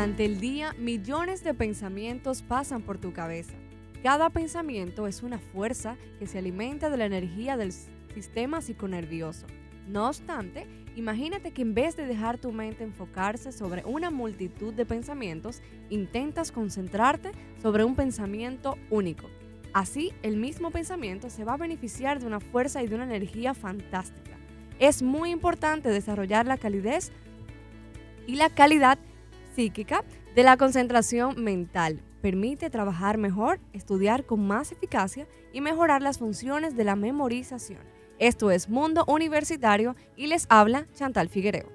Durante el día, millones de pensamientos pasan por tu cabeza. Cada pensamiento es una fuerza que se alimenta de la energía del sistema psiconervioso. No obstante, imagínate que en vez de dejar tu mente enfocarse sobre una multitud de pensamientos, intentas concentrarte sobre un pensamiento único. Así, el mismo pensamiento se va a beneficiar de una fuerza y de una energía fantástica. Es muy importante desarrollar la calidez y la calidad de la concentración mental. Permite trabajar mejor, estudiar con más eficacia y mejorar las funciones de la memorización. Esto es Mundo Universitario y les habla Chantal Figuereo.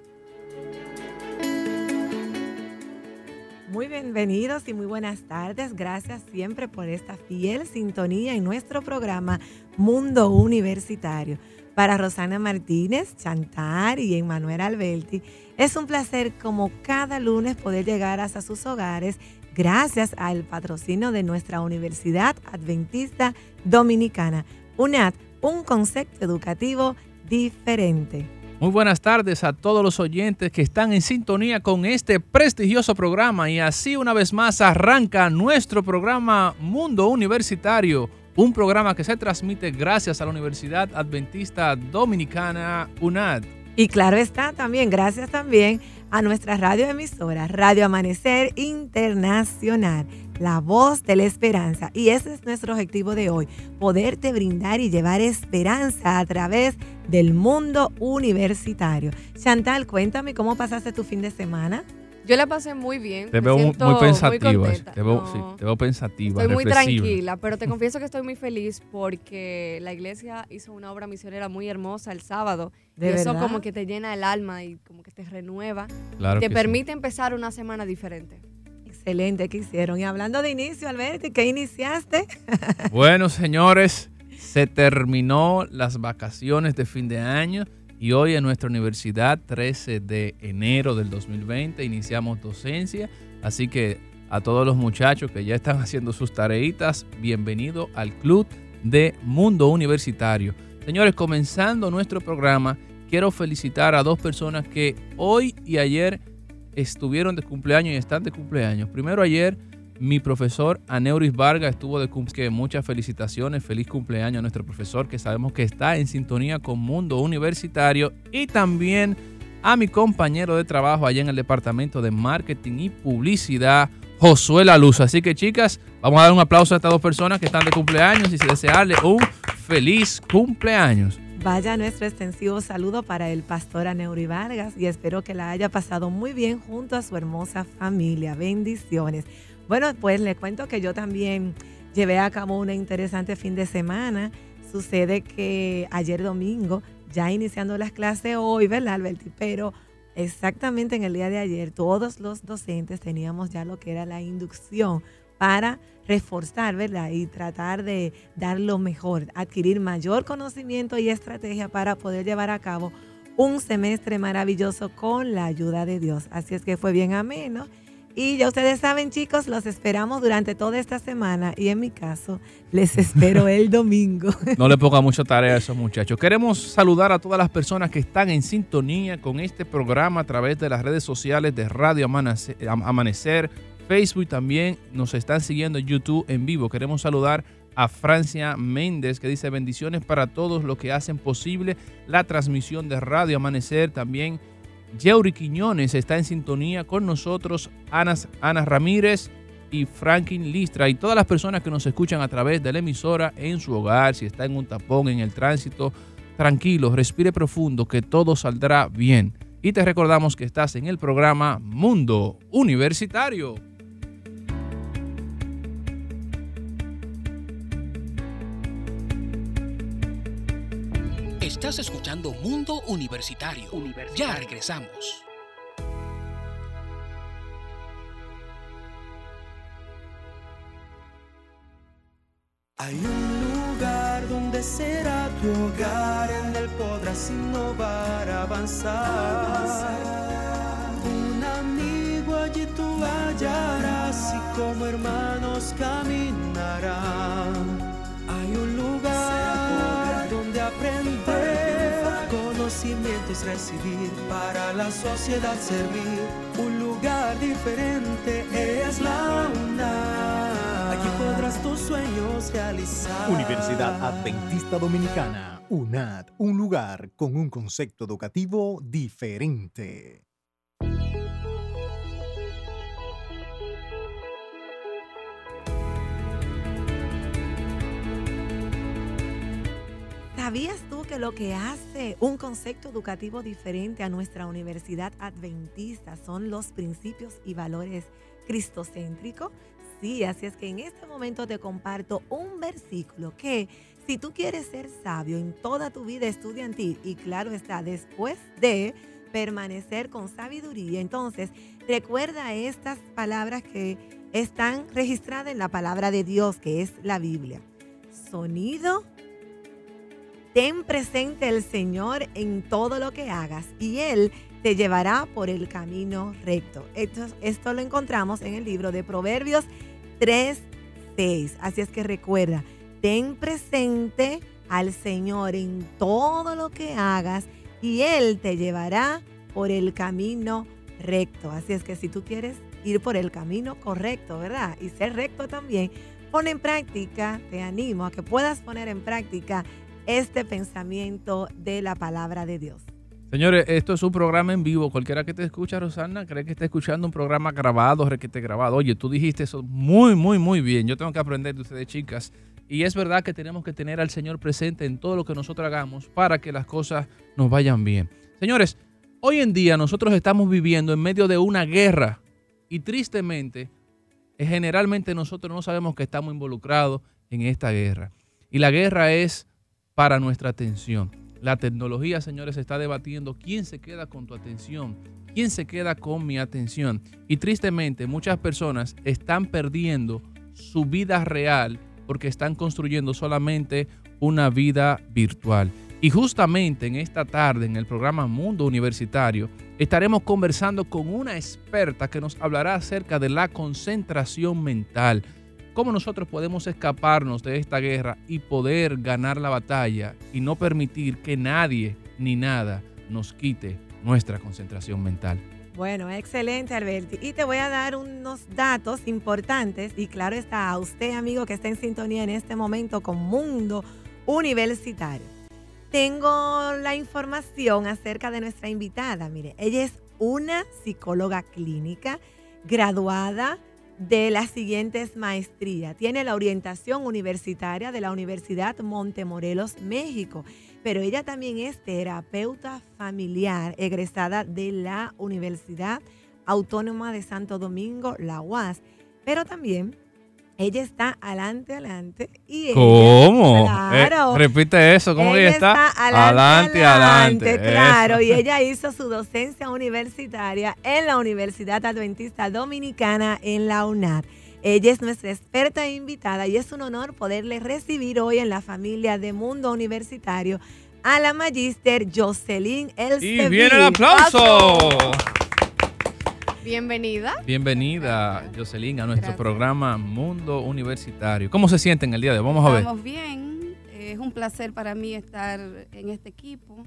Muy bienvenidos y muy buenas tardes. Gracias siempre por esta fiel sintonía en nuestro programa Mundo Universitario. Para Rosana Martínez, Chantal y Emanuel Alberti, es un placer como cada lunes poder llegar hasta sus hogares gracias al patrocinio de nuestra Universidad Adventista Dominicana, UNAD, un concepto educativo diferente. Muy buenas tardes a todos los oyentes que están en sintonía con este prestigioso programa y así una vez más arranca nuestro programa Mundo Universitario un programa que se transmite gracias a la Universidad Adventista Dominicana UNAD. Y claro está también, gracias también a nuestra radioemisora, Radio Amanecer Internacional, la voz de la esperanza. Y ese es nuestro objetivo de hoy, poderte brindar y llevar esperanza a través del mundo universitario. Chantal, cuéntame cómo pasaste tu fin de semana. Yo la pasé muy bien. Te veo muy pensativa. te, veo, sí, te, veo, pensativa. Estoy muy tranquila, pero te confieso que estoy muy feliz porque la iglesia hizo una obra misionera muy hermosa el sábado. ¿De y eso como que te llena el alma y como que te renueva. Claro te permite empezar una semana diferente. Excelente, ¿qué hicieron? Y hablando de inicio, Alberti, ¿qué iniciaste? bueno, señores, se terminó las vacaciones de fin de año y hoy en nuestra universidad, 13 de enero del 2020, iniciamos docencia. Así que a todos los muchachos que ya están haciendo sus tareitas, bienvenido al Club de Mundo Universitario. Señores, comenzando nuestro programa, quiero felicitar a dos personas que hoy y ayer estuvieron de cumpleaños y están de cumpleaños. Primero ayer mi profesor Aneuris Vargas estuvo de cumpleaños. Muchas felicitaciones, feliz cumpleaños a nuestro profesor que sabemos que está en sintonía con Mundo Universitario y también a mi compañero de trabajo allá en el departamento de marketing y publicidad, Josué La. Así que chicas, vamos a dar un aplauso a estas dos personas que están de cumpleaños y desearles un feliz cumpleaños. Vaya nuestro extensivo saludo para el pastor Aneuri Vargas y espero que la haya pasado muy bien junto a su hermosa familia. Bendiciones. Bueno, pues les cuento que yo también llevé a cabo un interesante fin de semana. Sucede que ayer domingo, ya iniciando las clases hoy, ¿verdad, Alberti? Pero exactamente en el día de ayer, todos los docentes teníamos ya lo que era la inducción para reforzar, ¿verdad? Y tratar de dar lo mejor, adquirir mayor conocimiento y estrategia para poder llevar a cabo un semestre maravilloso con la ayuda de Dios. Así es que fue bien ameno y ya ustedes saben, chicos, los esperamos durante toda esta semana y en mi caso, les espero el domingo. No le ponga mucha tarea a esos muchachos. Queremos saludar a todas las personas que están en sintonía con este programa a través de las redes sociales de Radio Amanecer, Facebook también. Nos están siguiendo en YouTube en vivo. Queremos saludar a Francia Méndez que dice bendiciones para todos los que hacen posible la transmisión de Radio Amanecer. También Yeuri Quiñones está en sintonía con nosotros, Ana, Ana Ramírez y Franklin Listra y todas las personas que nos escuchan a través de la emisora en su hogar, si está en un tapón, en el tránsito, tranquilo, respire profundo, que todo saldrá bien. Y te recordamos que estás en el programa Mundo Universitario. Estás escuchando Mundo Universitario. Ya regresamos. Hay un lugar donde será tu hogar, en él podrás innovar, avanzar. Un amigo allí tú hallarás y como hermanos caminarán. Recibir, para la sociedad servir. Un lugar diferente es la UNAM. Aquí podrás tus sueños realizar. Universidad Adventista Dominicana, UNAD, un lugar con un concepto educativo diferente. ¿Sabías tú que lo que hace un concepto educativo diferente a nuestra universidad adventista son los principios y valores cristocéntricos? Sí, así es que en este momento te comparto un versículo que si tú quieres ser sabio en toda tu vida estudiantil y claro está, después de permanecer con sabiduría, entonces recuerda estas palabras que están registradas en la palabra de Dios, que es la Biblia. Sonido ten presente el Señor en todo lo que hagas y Él te llevará por el camino recto. Esto, esto lo encontramos en el libro de Proverbios 3, 6. Así es que recuerda, ten presente al Señor en todo lo que hagas y Él te llevará por el camino recto. Así es que si tú quieres ir por el camino correcto, ¿verdad? Y ser recto también, pon en práctica, te animo a que puedas poner en práctica este pensamiento de la palabra de Dios. Señores, esto es un programa en vivo. Cualquiera que te escucha, Rosana, cree que está escuchando un programa grabado, requete grabado. Oye, tú dijiste eso muy, muy, muy bien. Yo tengo que aprender de ustedes, chicas. Y es verdad que tenemos que tener al Señor presente en todo lo que nosotros hagamos para que las cosas nos vayan bien. Señores, hoy en día nosotros estamos viviendo en medio de una guerra y tristemente, generalmente nosotros no sabemos que estamos involucrados en esta guerra. Y la guerra es para nuestra atención. La tecnología, señores, está debatiendo quién se queda con tu atención, quién se queda con mi atención. Y tristemente muchas personas están perdiendo su vida real porque están construyendo solamente una vida virtual. Y justamente en esta tarde, en el programa Mundo Universitario, estaremos conversando con una experta que nos hablará acerca de la concentración mental cómo nosotros podemos escaparnos de esta guerra y poder ganar la batalla y no permitir que nadie ni nada nos quite nuestra concentración mental. Bueno, excelente Alberti. Y te voy a dar unos datos importantes y claro está a usted amigo que está en sintonía en este momento con Mundo Universitario. Tengo la información acerca de nuestra invitada. Mire, ella es una psicóloga clínica graduada de las siguientes maestrías. Tiene la orientación universitaria de la Universidad Montemorelos, México, pero ella también es terapeuta familiar egresada de la Universidad Autónoma de Santo Domingo, la UAS, pero también ella está adelante, adelante. Y ¿Cómo? Eh, repite eso, ¿cómo ella, está? Adelante, adelante. claro, y ella hizo su docencia universitaria en la Universidad Adventista Dominicana en la UNAD. Ella es nuestra experta e invitada y es un honor poderle recibir hoy en la familia de Mundo Universitario a la magíster Jocelyn El Y viene el aplauso. Bienvenida. Bienvenida, Jocelyn, a nuestro programa Mundo Universitario. ¿Cómo se sienten el día de hoy? Vamos a ver. Estamos bien. Es un placer para mí estar en este equipo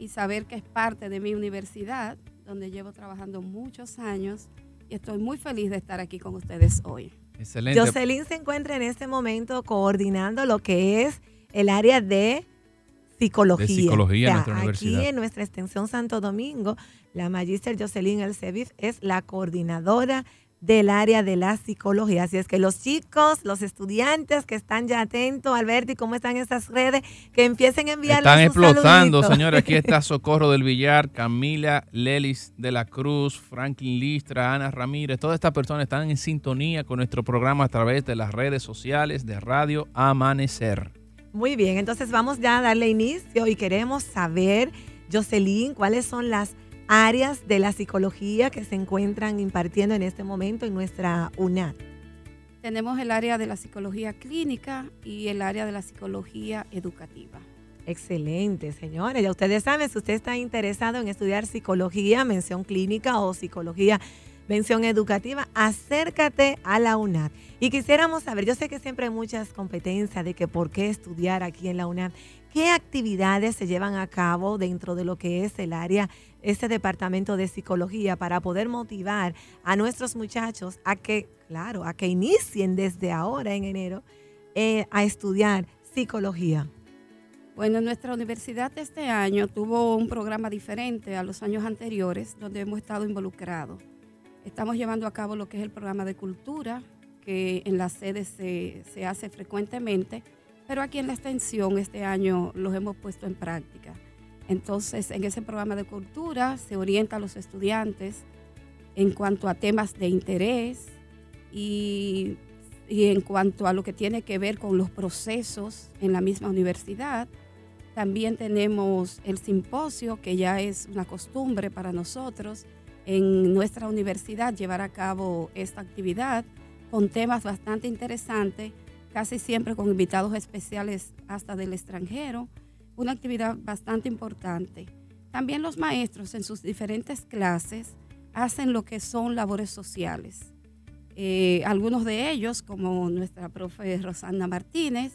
y saber que es parte de mi universidad, donde llevo trabajando muchos años y estoy muy feliz de estar aquí con ustedes hoy. Excelente. Jocelyn se encuentra en este momento coordinando lo que es el área de psicología. De psicología en nuestra universidad. Aquí en nuestra extensión Santo Domingo la magíster Jocelyn Elseviv es la coordinadora del área de la psicología. Así es que los chicos, los estudiantes que están ya atentos, Alberti, cómo están esas redes, que empiecen a enviar Están explotando, señores. Aquí está Socorro del Villar, Camila Lelis de la Cruz, Franklin Listra, Ana Ramírez. Todas estas personas están en sintonía con nuestro programa a través de las redes sociales de Radio Amanecer. Muy bien, entonces vamos ya a darle inicio y queremos saber, Jocelyn, cuáles son las áreas de la psicología que se encuentran impartiendo en este momento en nuestra UNAD? Tenemos el área de la psicología clínica y el área de la psicología educativa. Excelente, señores. Ya ustedes saben, si usted está interesado en estudiar psicología, mención clínica o psicología mención educativa, acércate a la UNAD. Y quisiéramos saber, yo sé que siempre hay muchas competencias de que por qué estudiar aquí en la UNAD, qué actividades se llevan a cabo dentro de lo que es el área, este departamento de psicología para poder motivar a nuestros muchachos a que, claro, a que inicien desde ahora en enero eh, a estudiar psicología. Bueno, nuestra universidad este año tuvo un programa diferente a los años anteriores donde hemos estado involucrados. Estamos llevando a cabo lo que es el programa de cultura, que en las sedes se, se hace frecuentemente, pero aquí en la extensión este año los hemos puesto en práctica. Entonces, en ese programa de cultura se orienta a los estudiantes en cuanto a temas de interés y, y en cuanto a lo que tiene que ver con los procesos en la misma universidad. También tenemos el simposio, que ya es una costumbre para nosotros en nuestra universidad llevar a cabo esta actividad con temas bastante interesantes, casi siempre con invitados especiales hasta del extranjero, una actividad bastante importante. También los maestros en sus diferentes clases hacen lo que son labores sociales. Eh, algunos de ellos, como nuestra profe Rosana Martínez,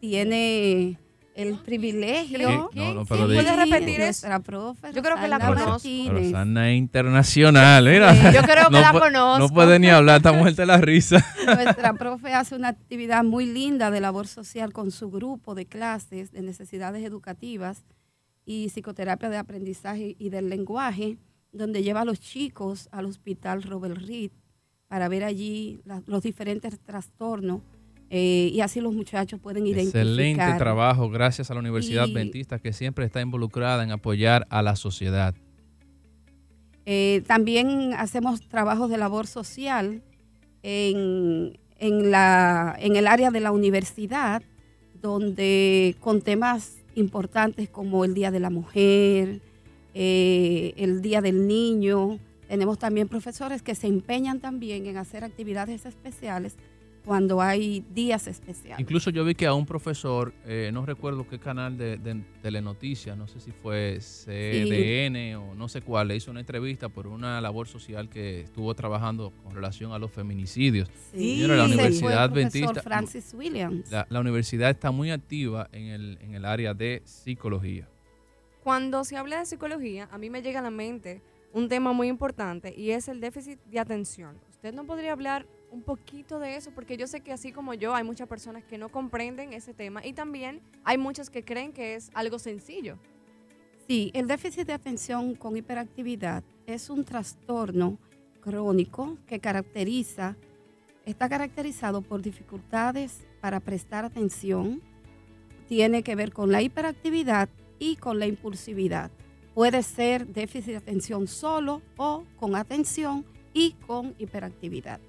tiene el privilegio. ¿Qué? No, no, pero Sí, ¿Puedes repetir eso? nuestra profe Yo creo que la conozco. Rosana es internacional, mira. Sí, yo creo que no la conozco. No puede ni hablar, está muerta la risa. Nuestra profe hace una actividad muy linda de labor social con su grupo de clases de necesidades educativas y psicoterapia de aprendizaje y del lenguaje, donde lleva a los chicos al hospital Robert Reed para ver allí la- los diferentes trastornos eh, y así los muchachos pueden identificar. Excelente trabajo, gracias a la Universidad Adventista que siempre está involucrada en apoyar a la sociedad. Eh, también hacemos trabajos de labor social en, en la, en el área de la universidad, donde con temas importantes como el Día de la Mujer, eh, el Día del Niño, tenemos también profesores que se empeñan también en hacer actividades especiales cuando hay días especiales. Incluso yo vi que a un profesor, eh, no recuerdo qué canal de, de telenoticias, no sé si fue CDN o no sé cuál, le hizo una entrevista por una labor social que estuvo trabajando con relación a los feminicidios. Sí, Señora, la ese fue el Universidad profesor Adventista- Francis Williams. La, la universidad está muy activa en el, en el área de psicología. Cuando se habla de psicología, a mí me llega a la mente un tema muy importante y es el déficit de atención. ¿Usted no podría hablar un poquito de eso? Porque yo sé que así como yo, hay muchas personas que no comprenden ese tema y también hay muchas que creen que es algo sencillo. Sí, el déficit de atención con hiperactividad es un trastorno crónico que caracteriza, está caracterizado por dificultades para prestar atención, tiene que ver con la hiperactividad y con la impulsividad. Puede ser déficit de atención solo o con atención y con hiperactividad.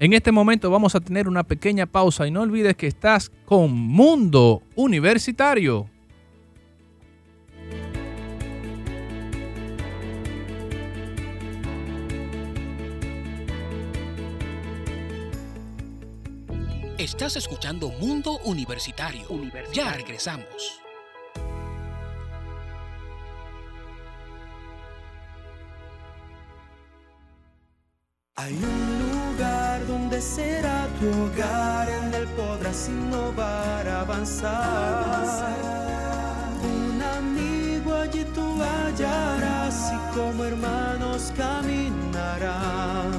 En este momento vamos a tener una pequeña pausa y no olvides que estás con Mundo Universitario. Estás escuchando Mundo Universitario. Ya regresamos. Tu hogar, en él podrás innovar, avanzar. Un amigo allí tú hallarás y como hermanos caminarán.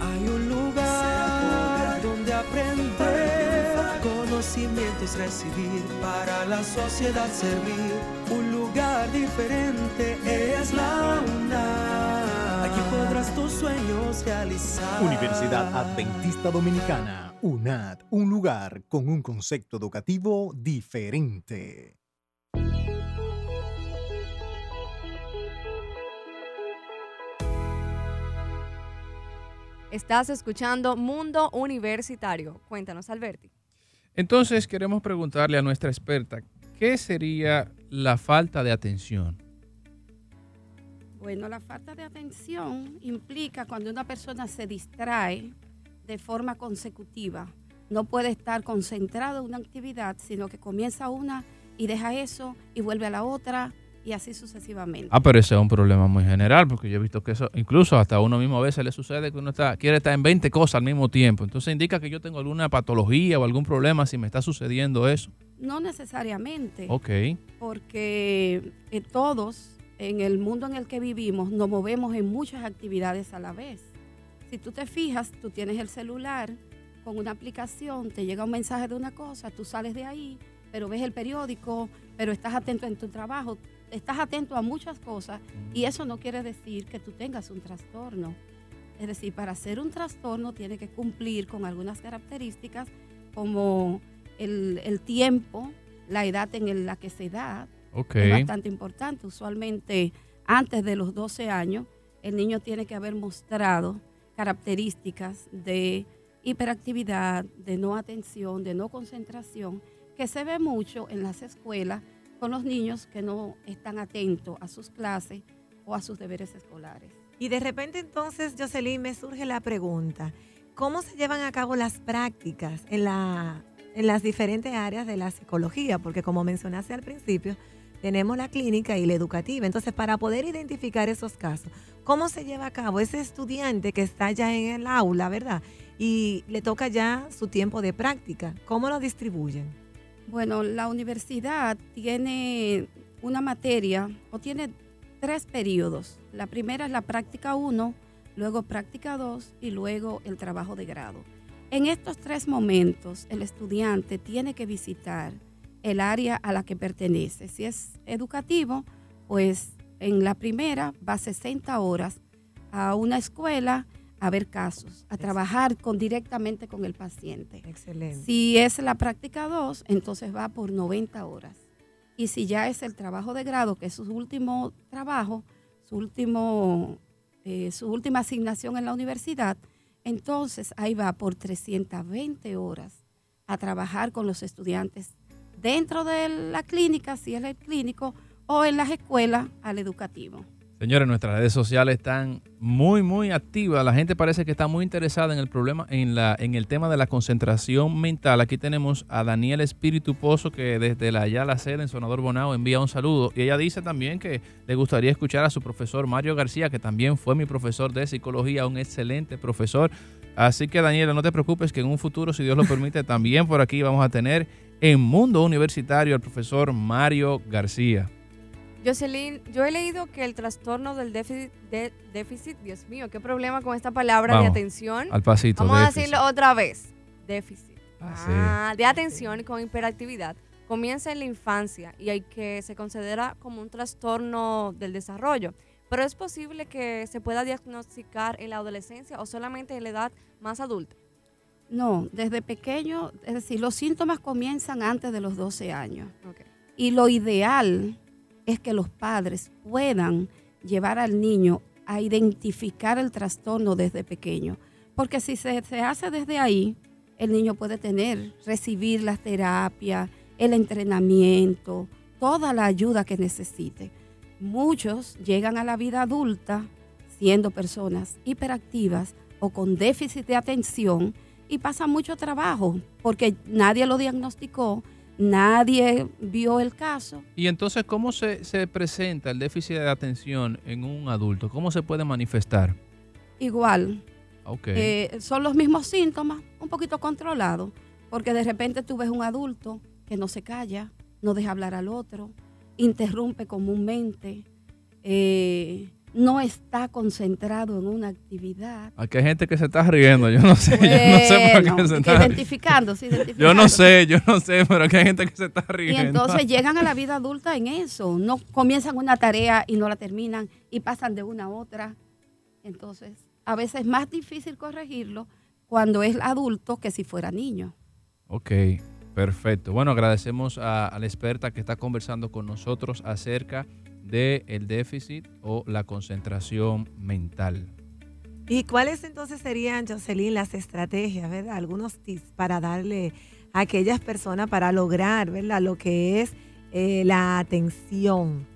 Hay un lugar donde aprender, conocimientos recibir, para la sociedad servir. Un lugar diferente es la UNAM. Tus sueños realizar. Universidad Adventista Dominicana, UNAD, un lugar con un concepto educativo diferente. Estás escuchando Mundo Universitario. Cuéntanos, Alberti. Entonces queremos preguntarle a nuestra experta, ¿qué sería la falta de atención? Bueno, la falta de atención implica cuando una persona se distrae de forma consecutiva. No puede estar concentrado en una actividad, sino que comienza una y deja eso y vuelve a la otra y así sucesivamente. Ah, pero ese es un problema muy general, porque yo he visto que eso, incluso hasta a uno mismo a veces le sucede que uno está, quiere estar en 20 cosas al mismo tiempo. Entonces indica que yo tengo alguna patología o algún problema si me está sucediendo eso. No necesariamente, Ok. porque eh, todos en el mundo en el que vivimos nos movemos en muchas actividades a la vez. Si tú te fijas, tú tienes el celular con una aplicación, te llega un mensaje de una cosa, tú sales de ahí, pero ves el periódico, pero estás atento en tu trabajo, estás atento a muchas cosas y eso no quiere decir que tú tengas un trastorno. Es decir, para ser un trastorno tiene que cumplir con algunas características como el, el tiempo, la edad en la que se da, Es bastante importante. Usualmente antes de los 12 años, el niño tiene que haber mostrado características de hiperactividad, de no atención, de no concentración, que se ve mucho en las escuelas con los niños que no están atentos a sus clases o a sus deberes escolares. Y de repente entonces, Jocelyn, me surge la pregunta, ¿cómo se llevan a cabo las prácticas en, la, en las diferentes áreas de la psicología? Porque como mencionaste al principio, tenemos la clínica y la educativa. Entonces, para poder identificar esos casos, ¿cómo se lleva a cabo ese estudiante que está ya en el aula, verdad? Y le toca ya su tiempo de práctica. ¿Cómo lo distribuyen? Bueno, la universidad tiene una materia o tiene tres periodos. La primera es la práctica 1, luego práctica 2 y luego el trabajo de grado. En estos tres momentos, el estudiante tiene que visitar el área a la que pertenece. Si es educativo, pues en la primera va 60 horas a una escuela a ver casos, a trabajar con, directamente con el paciente. Excelente. Si es la práctica 2, entonces va por 90 horas. Y si ya es el trabajo de grado, que es su último trabajo, su, último, eh, su última asignación en la universidad, entonces ahí va por 320 horas a trabajar con los estudiantes dentro de la clínica, si es el clínico, o en las escuelas al educativo. Señores, nuestras redes sociales están muy, muy activas. La gente parece que está muy interesada en el problema, en, la, en el tema de la concentración mental. Aquí tenemos a Daniel Espíritu Pozo, que desde la allá la sede en Sonador Bonao envía un saludo. Y ella dice también que le gustaría escuchar a su profesor Mario García, que también fue mi profesor de psicología, un excelente profesor. Así que Daniela, no te preocupes que en un futuro, si Dios lo permite, también por aquí vamos a tener en Mundo Universitario al profesor Mario García. Jocelyn, yo he leído que el trastorno del déficit, de, déficit, Dios mío, qué problema con esta palabra de atención. Al pasito. Vamos a decirlo otra vez. Déficit. Ah, sí. Ah, de atención con hiperactividad. Comienza en la infancia y hay que se considera como un trastorno del desarrollo. Pero es posible que se pueda diagnosticar en la adolescencia o solamente en la edad más adulta. No, desde pequeño, es decir, los síntomas comienzan antes de los 12 años. Y lo ideal es que los padres puedan llevar al niño a identificar el trastorno desde pequeño. Porque si se, se hace desde ahí, el niño puede tener, recibir las terapias, el entrenamiento, toda la ayuda que necesite. Muchos llegan a la vida adulta siendo personas hiperactivas o con déficit de atención y pasan mucho trabajo porque nadie lo diagnosticó, nadie vio el caso. Y entonces, ¿cómo se, se presenta el déficit de atención en un adulto? ¿Cómo se puede manifestar? Igual, eh, son los mismos síntomas, un poquito controlados, porque de repente tú ves un adulto que no se calla, no deja hablar al otro, interrumpe comúnmente, eh, no está concentrado en una actividad. Aquí hay gente que se está riendo. Yo no sé. yo no sé por qué se está identificándose, Yo no identificándose. sé, yo no sé, pero aquí hay gente que se está Y riendo. entonces llegan a la vida adulta en eso. No comienzan una tarea y no la terminan y pasan de una a otra. Entonces, a veces es más difícil corregirlo cuando es adulto que si fuera niño. Ok, perfecto. Bueno, agradecemos a, a la experta que está conversando con nosotros acerca del el déficit o la concentración mental. ¿Y cuáles entonces serían, Jocelyn, las estrategias, verdad? Algunos tips para darle a aquellas personas para lograr, ¿verdad? Lo que es eh, la atención.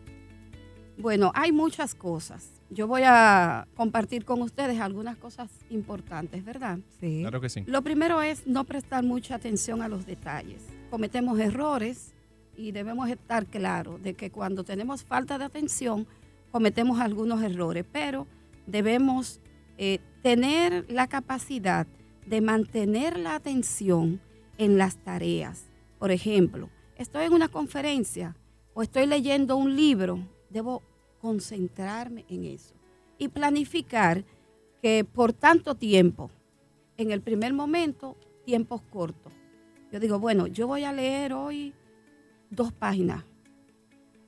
Bueno, hay muchas cosas. Yo voy a compartir con ustedes algunas cosas importantes, ¿verdad? Sí. Claro que sí. Lo primero es no prestar mucha atención a los detalles. Cometemos errores y debemos estar claros de que cuando tenemos falta de atención cometemos algunos errores, pero debemos eh, tener la capacidad de mantener la atención en las tareas. Por ejemplo, estoy en una conferencia o estoy leyendo un libro, debo concentrarme en eso y planificar que por tanto tiempo, en el primer momento, tiempos cortos. Yo digo, bueno, yo voy a leer hoy dos páginas,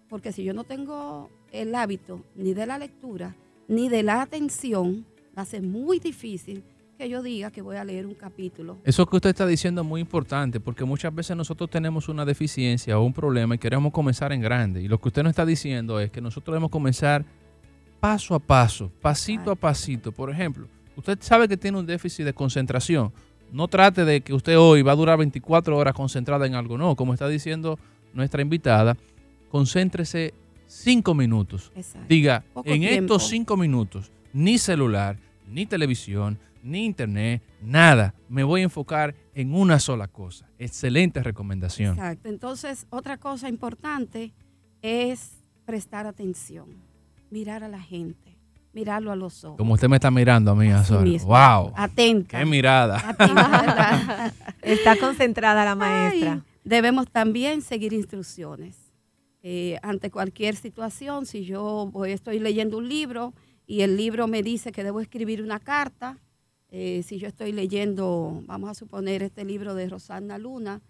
porque si yo no tengo el hábito ni de la lectura, ni de la atención, va a ser muy difícil que yo diga que voy a leer un capítulo. Eso que usted está diciendo es muy importante porque muchas veces nosotros tenemos una deficiencia o un problema y queremos comenzar en grande. Y lo que usted nos está diciendo es que nosotros debemos comenzar paso a paso, pasito a pasito. Por ejemplo, usted sabe que tiene un déficit de concentración. No trate de que usted hoy va a durar 24 horas concentrada en algo. No, como está diciendo nuestra invitada, concéntrese cinco minutos. Exacto. Diga, Poco en tiempo. estos cinco minutos, ni celular, ni televisión, ni internet, nada. Me voy a enfocar en una sola cosa. Excelente recomendación. Exacto. Entonces, otra cosa importante es prestar atención, mirar a la gente, mirarlo a los ojos. Como usted me está mirando a mí, Azor. Wow. Atenta. Qué mirada. Está concentrada la maestra. Ay, debemos también seguir instrucciones. Eh, ante cualquier situación, si yo voy, estoy leyendo un libro y el libro me dice que debo escribir una carta, eh, si yo estoy leyendo, vamos a suponer, este libro de Rosanna Luna,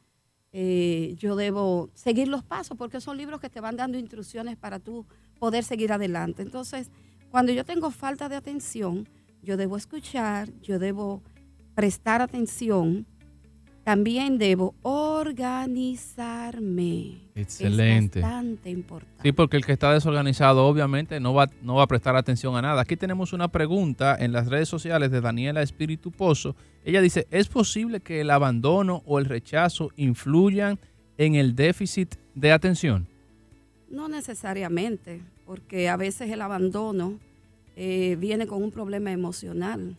eh, yo debo seguir los pasos porque son libros que te van dando instrucciones para tú poder seguir adelante. Entonces, cuando yo tengo falta de atención, yo debo escuchar, yo debo prestar atención, también debo organizarme. Excelente. Es bastante importante. Sí, porque el que está desorganizado obviamente no va, no va a prestar atención a nada. Aquí tenemos una pregunta en las redes sociales de Daniela Espíritu Pozo. Ella dice, ¿es posible que el abandono o el rechazo influyan en el déficit de atención? No necesariamente, porque a veces el abandono eh, viene con un problema emocional,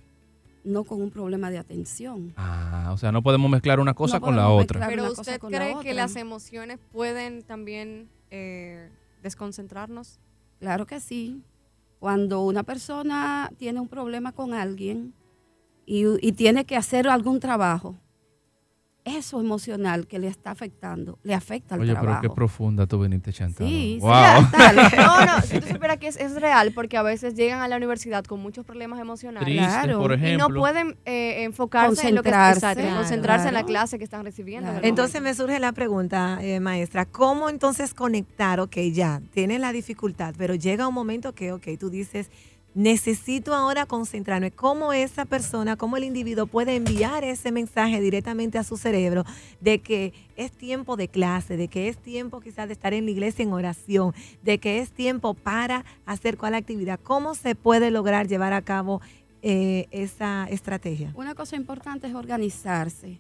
no con un problema de atención. Ah, o sea, no podemos mezclar una cosa No con la otra. Pero usted la cree que las emociones pueden también eh, desconcentrarnos. Claro que sí. Cuando una persona tiene un problema con alguien y, y tiene que hacer algún trabajo, eso emocional que le está afectando, le afecta al Oye, pero trabajo. qué profunda tú viniste, Chantal. Sí, sí, wow. dale. No, no, si tú supieras que es, es real, porque a veces llegan a la universidad con muchos problemas emocionales. Triste, Claro. por Y ejemplo. no pueden eh, enfocarse en lo que exacto, Claro. concentrarse en la clase que están recibiendo. en Entonces me surge la pregunta, eh, maestra, ¿cómo entonces conectar? Ok, ya, tienes la dificultad, pero llega un momento que, ok, tú dices, necesito ahora concentrarme. ¿Cómo esa persona, cómo el individuo puede enviar ese mensaje directamente a su cerebro de que es tiempo de clase, de que es tiempo quizás de estar en la iglesia en oración, de que es tiempo para hacer cuál actividad? ¿Cómo se puede lograr llevar a cabo eh, esa estrategia? Una cosa importante es organizarse.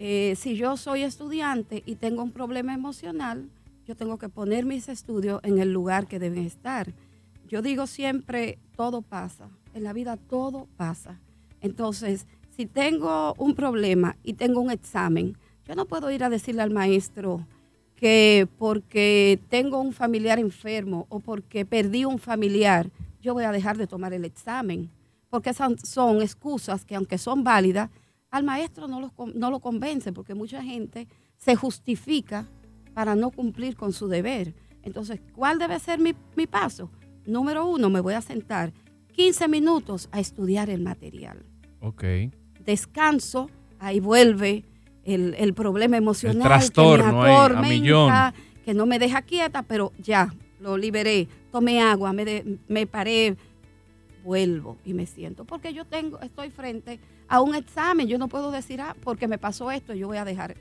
Eh, si yo soy estudiante y tengo un problema emocional, yo tengo que poner mis estudios en el lugar que deben estar. Yo digo siempre, todo pasa. En la vida todo pasa. Entonces, si tengo un problema y tengo un examen, yo no puedo ir a decirle al maestro que porque tengo un familiar enfermo o porque perdí un familiar, yo voy a dejar de tomar el examen. Porque esas son excusas que aunque son válidas, al maestro no, con- no lo convence, porque mucha gente se justifica para no cumplir con su deber. Entonces, ¿cuál debe ser mi, mi paso? Número uno, me voy a sentar 15 minutos a estudiar el material. Ok. Descanso, ahí vuelve el, el problema emocional. trastorno que me ahí, a atormenta, millón. Que no me deja quieta, pero ya, lo liberé. Tomé agua, me, de- me paré, vuelvo y me siento. Porque yo tengo, estoy frente a un examen. Yo no puedo decir, ah, porque me pasó esto, yo voy a dejar.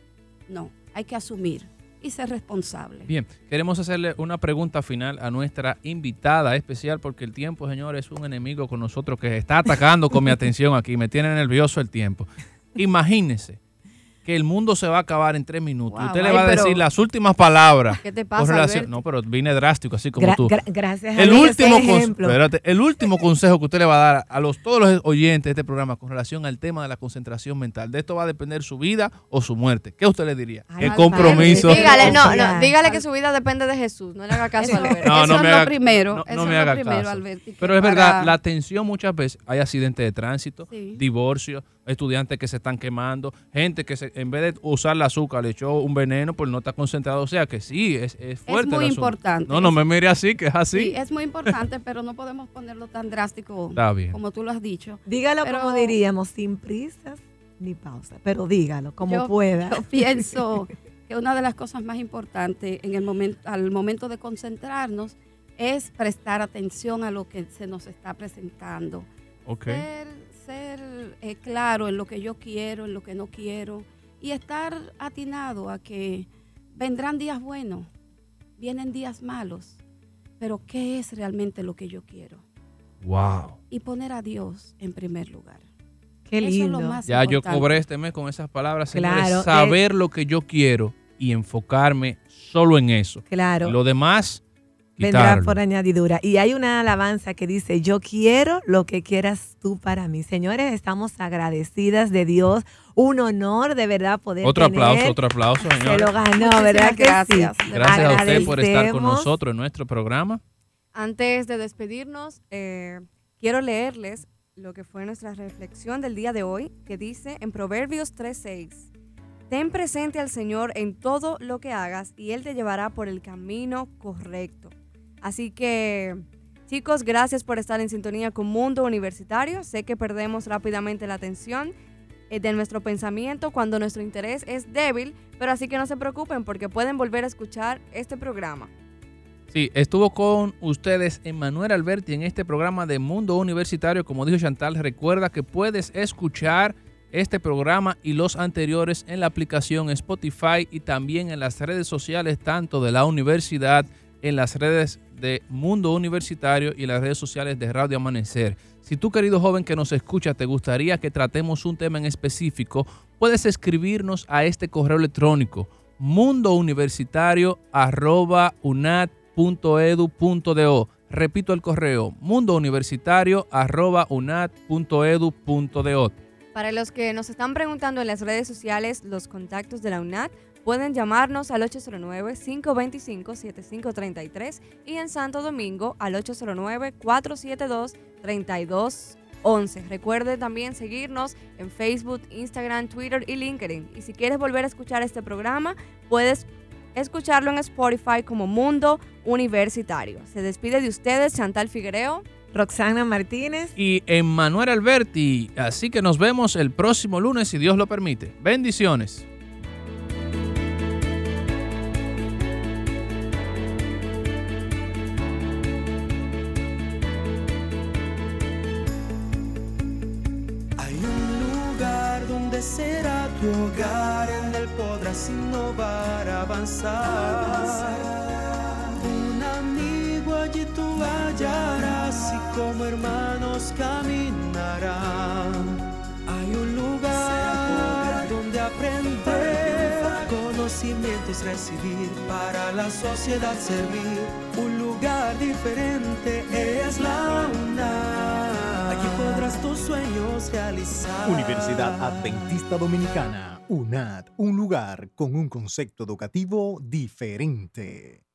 No, hay que asumir y ser responsable. Bien, queremos hacerle una pregunta final a nuestra invitada especial porque el tiempo, señores, es un enemigo con nosotros que está atacando con mi atención aquí, me tiene nervioso el tiempo. Imagínense que el mundo se va a acabar en tres minutos. Wow, usted le ay, va a decir las últimas palabras. ¿Qué te con pasa, relación-? No, pero vine drástico, así como Gra- tú. gra- gracias a El Dios, último, espérate, el último consejo que usted le va a dar a los, todos los oyentes de este programa con relación al tema de la concentración mental. De esto va a depender su vida o su muerte. ¿Qué usted le diría? Ay, el compromiso. Dígale, no, no, dígale que su vida depende de Jesús. No le haga caso a Alberto. No, eso no es me lo haga- primero. no- eso no es me lo haga primero, caso. Pero es para- verdad, la atención muchas veces, hay accidentes de tránsito, Sí. divorcios, estudiantes que se están quemando, gente que se- en vez de usar el azúcar le echó un veneno por no estar concentrado. O sea que sí, es, es fuerte. muy el asunto. importante. No, no me mire así, que es así. Sí, es muy importante, pero no podemos ponerlo tan drástico Está bien. como tú lo has dicho. Dígalo Pero- como diríamos, sin prisas ni pausa, pero dígalo como Yo- pueda. Yo pienso que una de las cosas más importantes en el momento, al momento de concentrarnos es prestar atención a lo que se nos está presentando. Ok. Ser, ser eh, claro en lo que yo quiero, en lo que no quiero y estar atinado a que vendrán días buenos, vienen días malos, pero ¿qué es realmente lo que yo quiero? Wow. Y poner a Dios en primer lugar. Qué Eso es lo más Ya yo cobré este mes con esas palabras, señores. Claro, Saber lo que yo quiero y enfocarme solo en eso. Claro. Lo demás, Vendrá por añadidura. Y hay una alabanza que dice, yo quiero lo que quieras tú para mí. Señores, estamos agradecidas de Dios. Un honor de verdad poder Otro tener- aplauso, otro aplauso, Se señores. lo ganó, Muchísimas ¿verdad que gracias. sí? Gracias a usted por estar con nosotros en nuestro programa. Antes de despedirnos, eh, quiero leerles lo que fue nuestra reflexión del día de hoy, que dice en Proverbios 3:6, Ten presente al Señor en todo lo que hagas y Él te llevará por el camino correcto. Así que, chicos, gracias por estar en sintonía con Mundo Universitario. Sé que perdemos rápidamente la atención eh, de nuestro pensamiento cuando nuestro interés es débil, pero así que no se preocupen porque pueden volver a escuchar este programa. Sí, estuvo con ustedes Emanuel Alberti en este programa de Mundo Universitario. Como dijo Chantal, recuerda que puedes escuchar este programa y los anteriores en la aplicación Spotify y también en las redes sociales, tanto de la universidad, en las redes de Mundo Universitario y las redes sociales de Radio Amanecer. Si tú, querido joven que nos escucha, te gustaría que tratemos un tema en específico, puedes escribirnos a este correo electrónico mundouniversitario.unat.edu.do. Repito el correo mundouniversitario.unat.edu.do. Para los que nos están preguntando en las redes sociales los contactos de la UNAT, pueden llamarnos al 809-525-7533 y en Santo Domingo al 809-472-3211. Recuerde también seguirnos en Facebook, Instagram, Twitter y LinkedIn. Y si quieres volver a escuchar este programa, puedes escucharlo en Spotify como Mundo Universitario. Se despide de ustedes Chantal Figuereo. Roxana Martínez. Y Emanuel Alberti. Así que nos vemos el próximo lunes, si Dios lo permite. Bendiciones. Innovar, avanzar. Un amigo allí tú hallarás y como hermanos caminarán. Hay un lugar donde aprender, conocimientos recibir, para la sociedad servir. Un lugar diferente es la UNAM. Aquí podrás tus sueños realizar. Universidad Adventista Dominicana, UNAD, un lugar con un concepto educativo diferente.